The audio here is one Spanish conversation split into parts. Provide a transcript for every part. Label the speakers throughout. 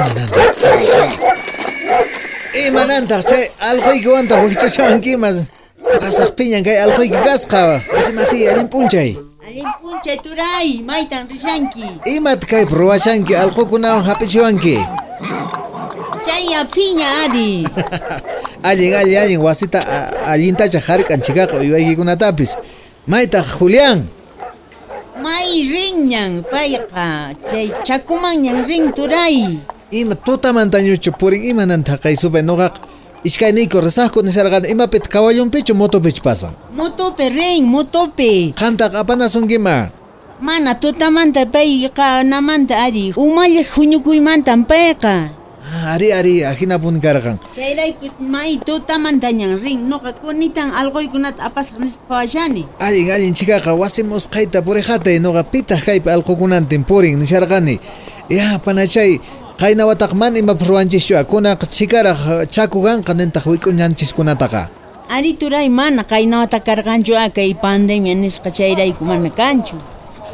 Speaker 1: Imananta. Imananta, chay allquykiwanta wichashawankimas. Pasaq piñan kay allquyki kasqa. Asi masi allin punchay.
Speaker 2: Allin punchay turay, maytan rishanki.
Speaker 1: Imat kay ruwashanki allqukunawan hapichiwanki.
Speaker 2: Chay apiña ari.
Speaker 1: allin allin allin wasita allintacha hark'anchikaqa uywaykikunatapis. Maytaq Julián.
Speaker 2: May rinñan payqa. Chay chakumanñan rin turay.
Speaker 1: Ima tutamantañuchu purin imananta kay sube nuqaq. Ishkayniyku risaqku nisharqani imapit kawallunpichu motopich pasan.
Speaker 2: Motope rin, motope.
Speaker 1: Qamtaq apanasunkiman.
Speaker 2: Mana tutamanta payqa namanta ari. Umalli huñukuymantan payqa.
Speaker 1: Ah, Ari ari ajinapun karqan.
Speaker 2: Chayrayku may tutamantañan rin. Noqa kunitan alquykunata apasaq nispawashani.
Speaker 1: Allin allin chikaqa wasimus qayta purihatay nuqa pitaq kaypi allqukunantin purin nisharqani. Ya panachay qayna wataq man ima ruwanchischu kunaq chikaraq chaku kanqa nintaq wik'uñanchiskunataqa.
Speaker 2: Ari turay mana kaynawata karqanchu kay pandemia nisqa chayrayku mana kanchu.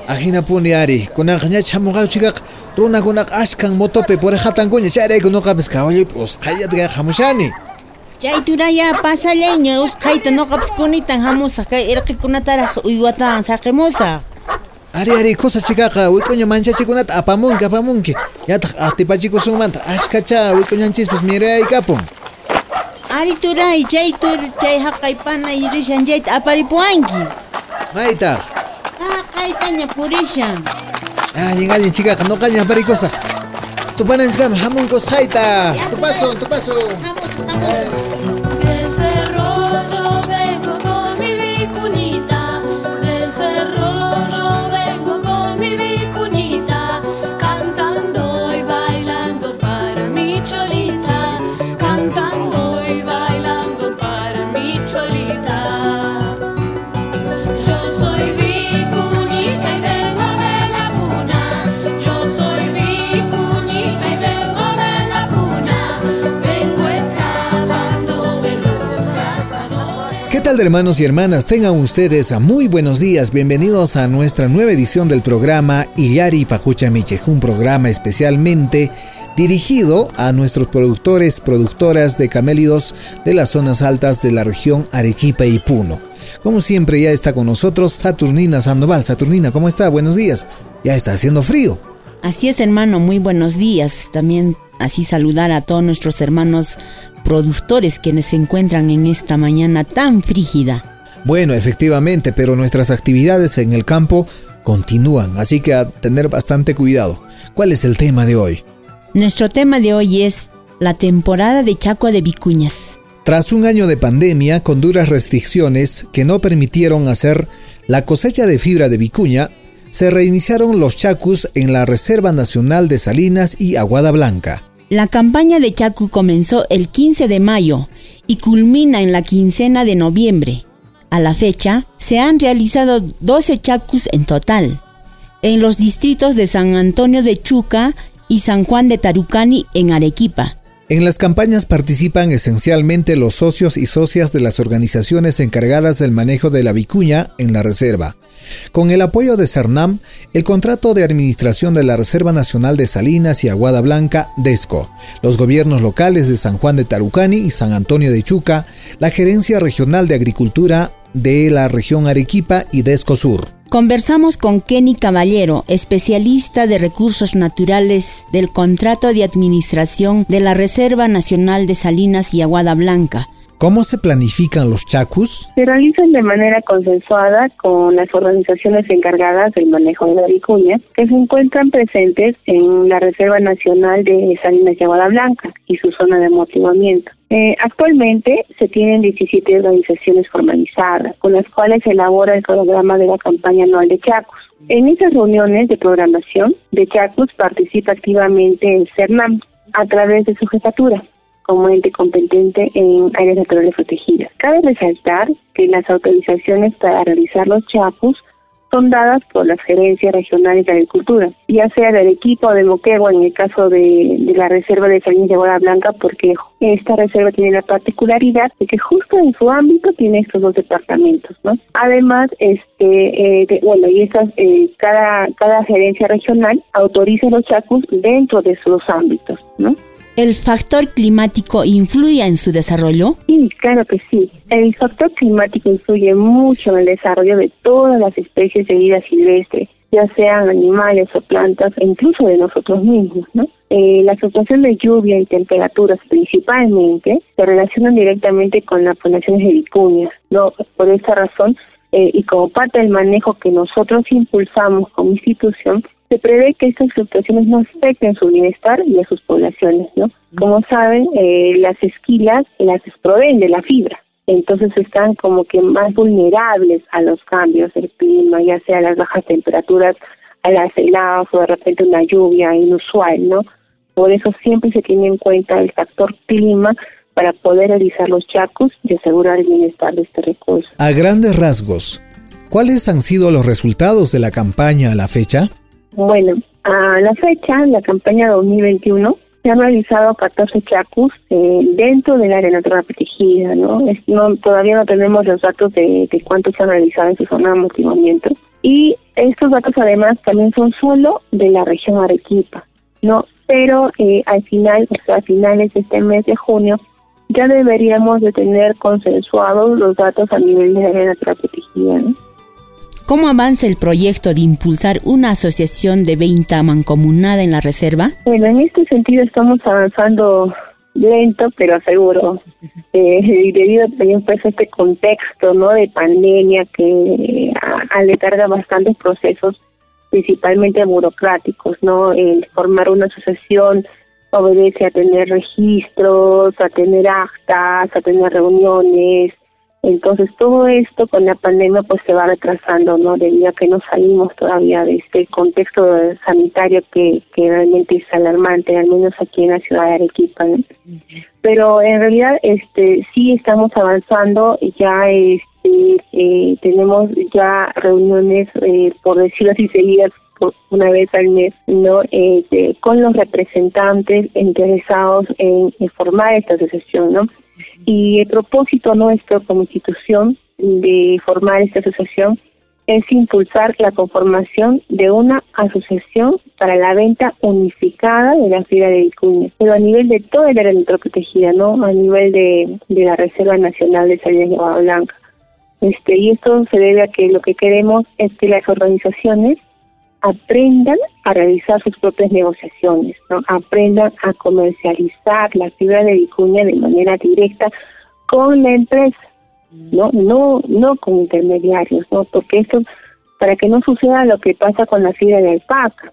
Speaker 1: Ajinapuni ari kunaq ña chamuqa chikaq runakunaq ashkan motopi purihatankuña chayrayku nuqapis kawallupi usqallatka hamushani.
Speaker 2: Chay turaya pasalleño usqayta noqapis kunitan hamusaq kay irqikunataraq uywata saqimusaq.
Speaker 1: Ari ari kusa chikaqa wik'uña manchachikunata apamunki apamunki. Yataq atipachikusunmanta ashkacha wik'uñanchispis miraykapun.
Speaker 2: Ari turay chay tur chay haqay panay rishanchayta aparipuwanki.
Speaker 1: Maytaq.
Speaker 2: Ah, kaytaña purishan.
Speaker 1: Allin allin chikaqa nuqaña aparikusa. Tupananchikama hamunkos hayta. Tupasun tupasun.
Speaker 2: Hamusaq, hamusaq.
Speaker 3: Cazadores.
Speaker 1: ¿Qué tal hermanos y hermanas? Tengan ustedes a muy buenos días. Bienvenidos a nuestra nueva edición del programa Iyari Pajucha Michej, un programa especialmente dirigido a nuestros productores, productoras de camélidos de las zonas altas de la región Arequipa y Puno. Como siempre ya está con nosotros Saturnina Sandoval. Saturnina, ¿cómo está? Buenos días. Ya está haciendo frío.
Speaker 2: Así es, hermano, muy buenos días. También así saludar a todos nuestros hermanos productores quienes se encuentran en esta mañana tan frígida.
Speaker 1: Bueno, efectivamente, pero nuestras actividades en el campo continúan, así que a tener bastante cuidado. ¿Cuál es el tema de hoy?
Speaker 2: Nuestro tema de hoy es la temporada de Chaco de Vicuñas.
Speaker 1: Tras un año de pandemia con duras restricciones que no permitieron hacer la cosecha de fibra de vicuña, se reiniciaron los chacus en la Reserva Nacional de Salinas y Aguada Blanca.
Speaker 2: La campaña de Chacu comenzó el 15 de mayo y culmina en la quincena de noviembre. A la fecha, se han realizado 12 chacus en total, en los distritos de San Antonio de Chuca y San Juan de Tarucani en Arequipa.
Speaker 1: En las campañas participan esencialmente los socios y socias de las organizaciones encargadas del manejo de la vicuña en la reserva. Con el apoyo de CERNAM, el contrato de administración de la Reserva Nacional de Salinas y Aguada Blanca, DESCO, los gobiernos locales de San Juan de Tarucani y San Antonio de Chuca, la Gerencia Regional de Agricultura de la región Arequipa y DESCO Sur.
Speaker 2: Conversamos con Kenny Caballero, especialista de recursos naturales del contrato de administración de la Reserva Nacional de Salinas y Aguada Blanca,
Speaker 1: ¿Cómo se planifican los chacus?
Speaker 4: Se realizan de manera consensuada con las organizaciones encargadas del manejo de la vicuña que se encuentran presentes en la Reserva Nacional de Salinas de Aguada Blanca y su zona de amortiguamiento. Eh, actualmente se tienen 17 organizaciones formalizadas con las cuales se elabora el programa de la campaña anual de Chacus. En esas reuniones de programación de Chacus participa activamente el CERNAM a través de su jefatura como ente competente en áreas naturales protegidas. Cabe resaltar que las autorizaciones para realizar los chapus son dadas por las gerencias regionales de agricultura, ya sea del equipo de Moquegua en el caso de, la reserva de Salinas de Boda Blanca, porque esta reserva tiene la particularidad de que justo en su ámbito tiene estos dos departamentos, ¿no? Además, este, eh, bueno, y esas, eh, cada, cada gerencia regional autoriza los chapus dentro de sus ámbitos, ¿no?
Speaker 2: ¿El factor climático influye en su desarrollo?
Speaker 4: Sí, claro que sí. El factor climático influye mucho en el desarrollo de todas las especies de vida silvestre, ya sean animales o plantas, e incluso de nosotros mismos, ¿no? Eh, la situación de lluvia y temperaturas principalmente se relacionan directamente con las poblaciones de vicuñas, ¿no? Por esta razón, eh, y como parte del manejo que nosotros impulsamos como institución, se prevé que estas fluctuaciones no afecten su bienestar y a sus poblaciones, ¿no? Como saben, eh, las esquilas las proveen de la fibra, entonces están como que más vulnerables a los cambios del clima, ya sea las bajas temperaturas, a las heladas o de repente una lluvia inusual, ¿no? Por eso siempre se tiene en cuenta el factor clima para poder realizar los chacos y asegurar el bienestar de este recurso.
Speaker 1: A grandes rasgos, ¿cuáles han sido los resultados de la campaña a la fecha?
Speaker 4: Bueno, a la fecha, la campaña 2021, se han realizado 14 chacus eh, dentro del área natural protegida, ¿no? no todavía no tenemos los datos de, de cuántos se han realizado en su zona de amortiguamiento. Y estos datos además también son solo de la región Arequipa, ¿no? Pero eh, al final, o sea, a finales de este mes de junio, ya deberíamos de tener consensuados los datos a nivel de área natural protegida, ¿no?
Speaker 2: ¿Cómo avanza el proyecto de impulsar una asociación de venta mancomunada en la reserva?
Speaker 4: Bueno, en este sentido estamos avanzando lento pero seguro. Eh, debido también pues a este contexto no de pandemia que aletarga bastantes procesos principalmente burocráticos no el formar una asociación obedece a tener registros a tener actas a tener reuniones entonces todo esto con la pandemia pues se va retrasando, ¿no? Debido a que no salimos todavía de este contexto sanitario que, que realmente es alarmante, al menos aquí en la ciudad de Arequipa. Pero en realidad este sí estamos avanzando, ya este eh, tenemos ya reuniones, eh, por decirlo así, seguidas una vez al mes, ¿no? Este, con los representantes interesados en, formar esta asociación, ¿no? Y el propósito nuestro como institución de formar esta asociación es impulsar la conformación de una asociación para la venta unificada de la fibra de vicuña, pero a nivel de toda el área protegida, ¿no? A nivel de, de la Reserva Nacional de Salinas de Blanca. Este, y esto se debe a que lo que queremos es que las organizaciones aprendan a realizar sus propias negociaciones, ¿no? aprendan a comercializar la fibra de vicuña de manera directa con la empresa, no, no, no con intermediarios, ¿no? Porque esto, para que no suceda lo que pasa con la fibra de alpaca,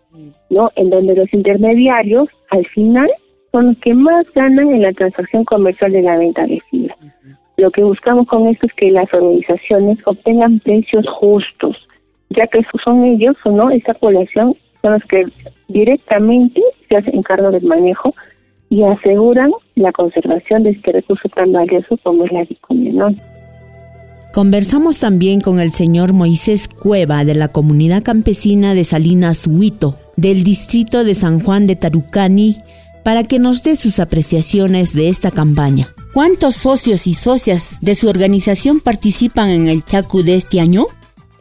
Speaker 4: ¿no? En donde los intermediarios, al final, son los que más ganan en la transacción comercial de la venta de fibra. Lo que buscamos con esto es que las organizaciones obtengan precios justos, ya que son ellos o no, esta población son los que directamente se hacen cargo del manejo y aseguran la conservación de este recurso tan valioso como es la vicuña,
Speaker 2: Conversamos también con el señor Moisés Cueva de la comunidad campesina de Salinas Huito, del distrito de San Juan de Tarucani, para que nos dé sus apreciaciones de esta campaña. ¿Cuántos socios y socias de su organización participan en el Chacu de este año?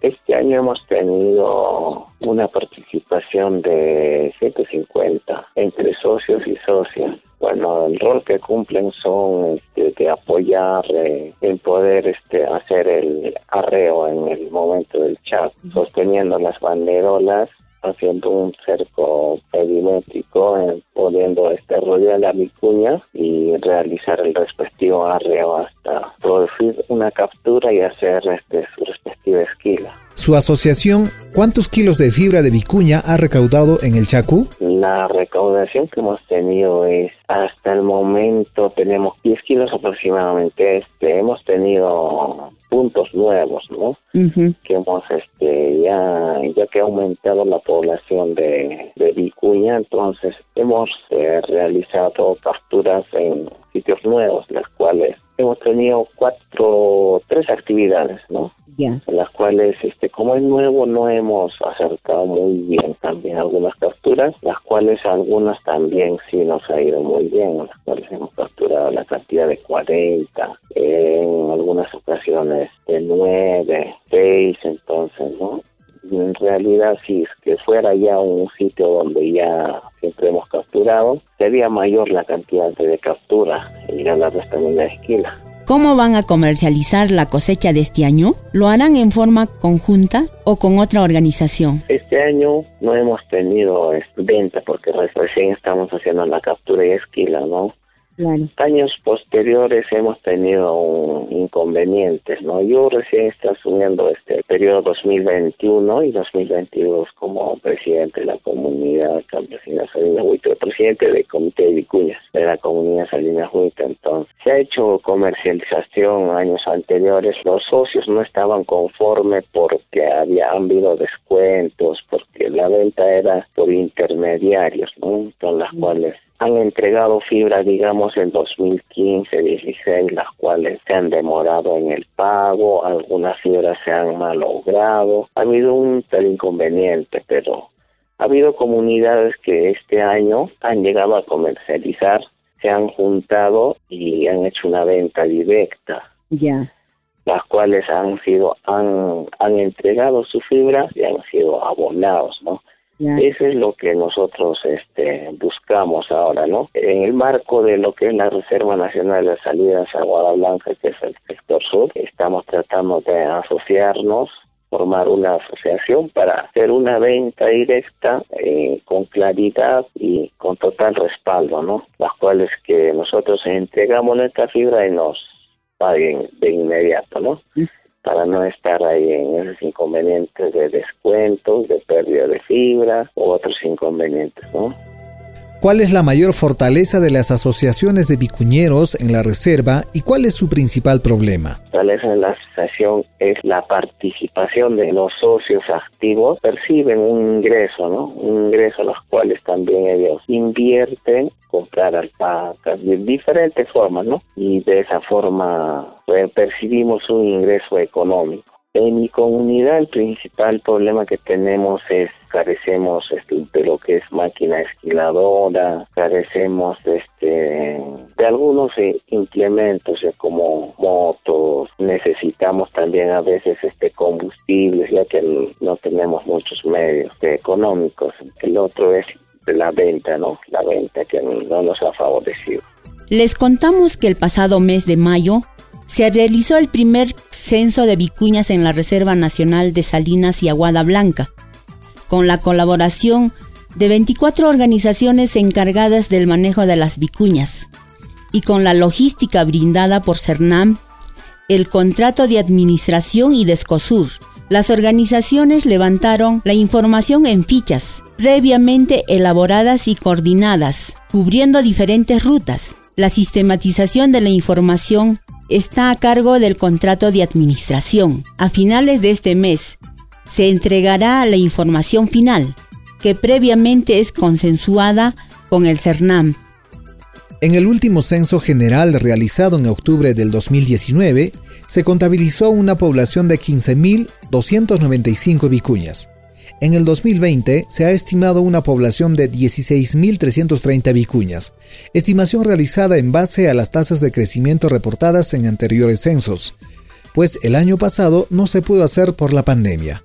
Speaker 5: Este año hemos tenido una participación de 150 entre socios y socias. Bueno, el rol que cumplen son este, de apoyar eh, en poder este, hacer el arreo en el momento del chat, sosteniendo las banderolas haciendo un cerco perimétrico pudiendo este, rodear la vicuña y realizar el respectivo arreo hasta producir una captura y hacer este, su respectiva esquila.
Speaker 1: Su asociación, ¿cuántos kilos de fibra de vicuña ha recaudado en el Chacu?
Speaker 5: La recaudación que hemos tenido es, hasta el momento tenemos 10 kilos aproximadamente. Este, hemos tenido puntos nuevos, ¿no? Que hemos, este, ya, ya que ha aumentado la población de, de vicuña, entonces hemos eh, realizado capturas en sitios nuevos, las cuales hemos tenido cuatro, tres actividades, ¿no?
Speaker 2: Ya.
Speaker 5: En las cuales, este, como es nuevo, no hemos acertado muy bien también algunas capturas, las cuales algunas también sí nos ha ido muy bien, en las cuales hemos capturado la cantidad de 40, en algunas ocasiones de 9, 6, entonces, ¿no? En realidad si es que fuera ya un sitio donde ya siempre hemos capturado, sería mayor la cantidad de captura y ganarles también la esquila.
Speaker 2: ¿Cómo van a comercializar la cosecha de este año? ¿Lo harán en forma conjunta o con otra organización?
Speaker 5: Este año no hemos tenido venta porque recién estamos haciendo la captura y esquila, ¿no? Años posteriores hemos tenido un- inconvenientes, ¿no? Yo recién estoy asumiendo este periodo 2021 y 2022 como presidente de la comunidad campesina Salinas Huita, presidente del comité de vicuñas de la comunidad Salinas Huita. Entonces, se ha hecho comercialización años anteriores. Los socios no estaban conformes porque había habido descuentos, porque la venta era por intermediarios, ¿no? Con las cuales han entregado fibra, digamos, en 2015, 16, las cuales se han demorado en el pago, algunas fibras se han malogrado. Ha habido un tal inconveniente, pero ha habido comunidades que este año han llegado a comercializar, se han juntado y han hecho una venta directa
Speaker 2: Ya.
Speaker 5: Las cuales han sido han han entregado su fibra y han sido abonados, ¿no?
Speaker 2: Ya.
Speaker 5: Eso es lo que nosotros este, buscamos ahora, ¿no? En el marco de lo que es la Reserva Nacional de Salidas a Guadalajara, que es el sector sur, estamos tratando de asociarnos, formar una asociación para hacer una venta directa eh, con claridad y con total respaldo, ¿no? Las cuales que nosotros entregamos nuestra fibra y nos paguen de inmediato, ¿no? para no estar ahí en esos inconvenientes de descuentos, de pérdida de fibra u otros inconvenientes, ¿no?
Speaker 1: ¿Cuál es la mayor fortaleza de las asociaciones de vicuñeros en la reserva y cuál es su principal problema?
Speaker 5: La fortaleza de la asociación es la participación de los socios activos, perciben un ingreso, ¿no? Un ingreso a los cuales también ellos invierten, comprar alpacas, de diferentes formas, ¿no? Y de esa forma pues, percibimos un ingreso económico. En mi comunidad el principal problema que tenemos es carecemos este, de lo que es máquina esquiladora, carecemos este, de algunos eh, implementos eh, como motos, necesitamos también a veces este combustibles ya que no tenemos muchos medios económicos. El otro es la venta, ¿no? La venta que no nos ha favorecido.
Speaker 2: Les contamos que el pasado mes de mayo se realizó el primer censo de vicuñas en la Reserva Nacional de Salinas y Aguada Blanca, con la colaboración de 24 organizaciones encargadas del manejo de las vicuñas y con la logística brindada por CERNAM, el contrato de administración y Descosur. Las organizaciones levantaron la información en fichas, previamente elaboradas y coordinadas, cubriendo diferentes rutas. La sistematización de la información está a cargo del contrato de administración. A finales de este mes se entregará la información final, que previamente es consensuada con el CERNAM.
Speaker 1: En el último censo general realizado en octubre del 2019, se contabilizó una población de 15.295 vicuñas. En el 2020 se ha estimado una población de 16.330 vicuñas, estimación realizada en base a las tasas de crecimiento reportadas en anteriores censos, pues el año pasado no se pudo hacer por la pandemia.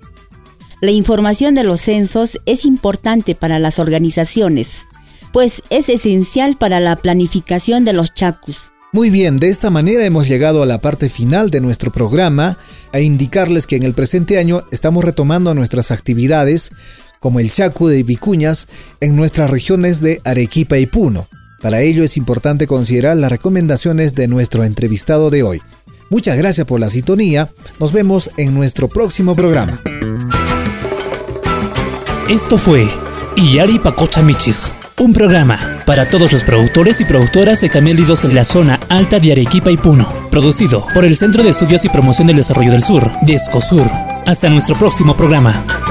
Speaker 2: La información de los censos es importante para las organizaciones, pues es esencial para la planificación de los chacus.
Speaker 1: Muy bien, de esta manera hemos llegado a la parte final de nuestro programa, a indicarles que en el presente año estamos retomando nuestras actividades como el chacu de vicuñas en nuestras regiones de Arequipa y Puno. Para ello es importante considerar las recomendaciones de nuestro entrevistado de hoy. Muchas gracias por la sintonía. Nos vemos en nuestro próximo programa.
Speaker 6: Esto fue Iyari Pacocha Michig, un programa para todos los productores y productoras de camélidos en la zona alta de Arequipa y Puno, producido por el Centro de Estudios y Promoción del Desarrollo del Sur, DESCOSUR. Hasta nuestro próximo programa.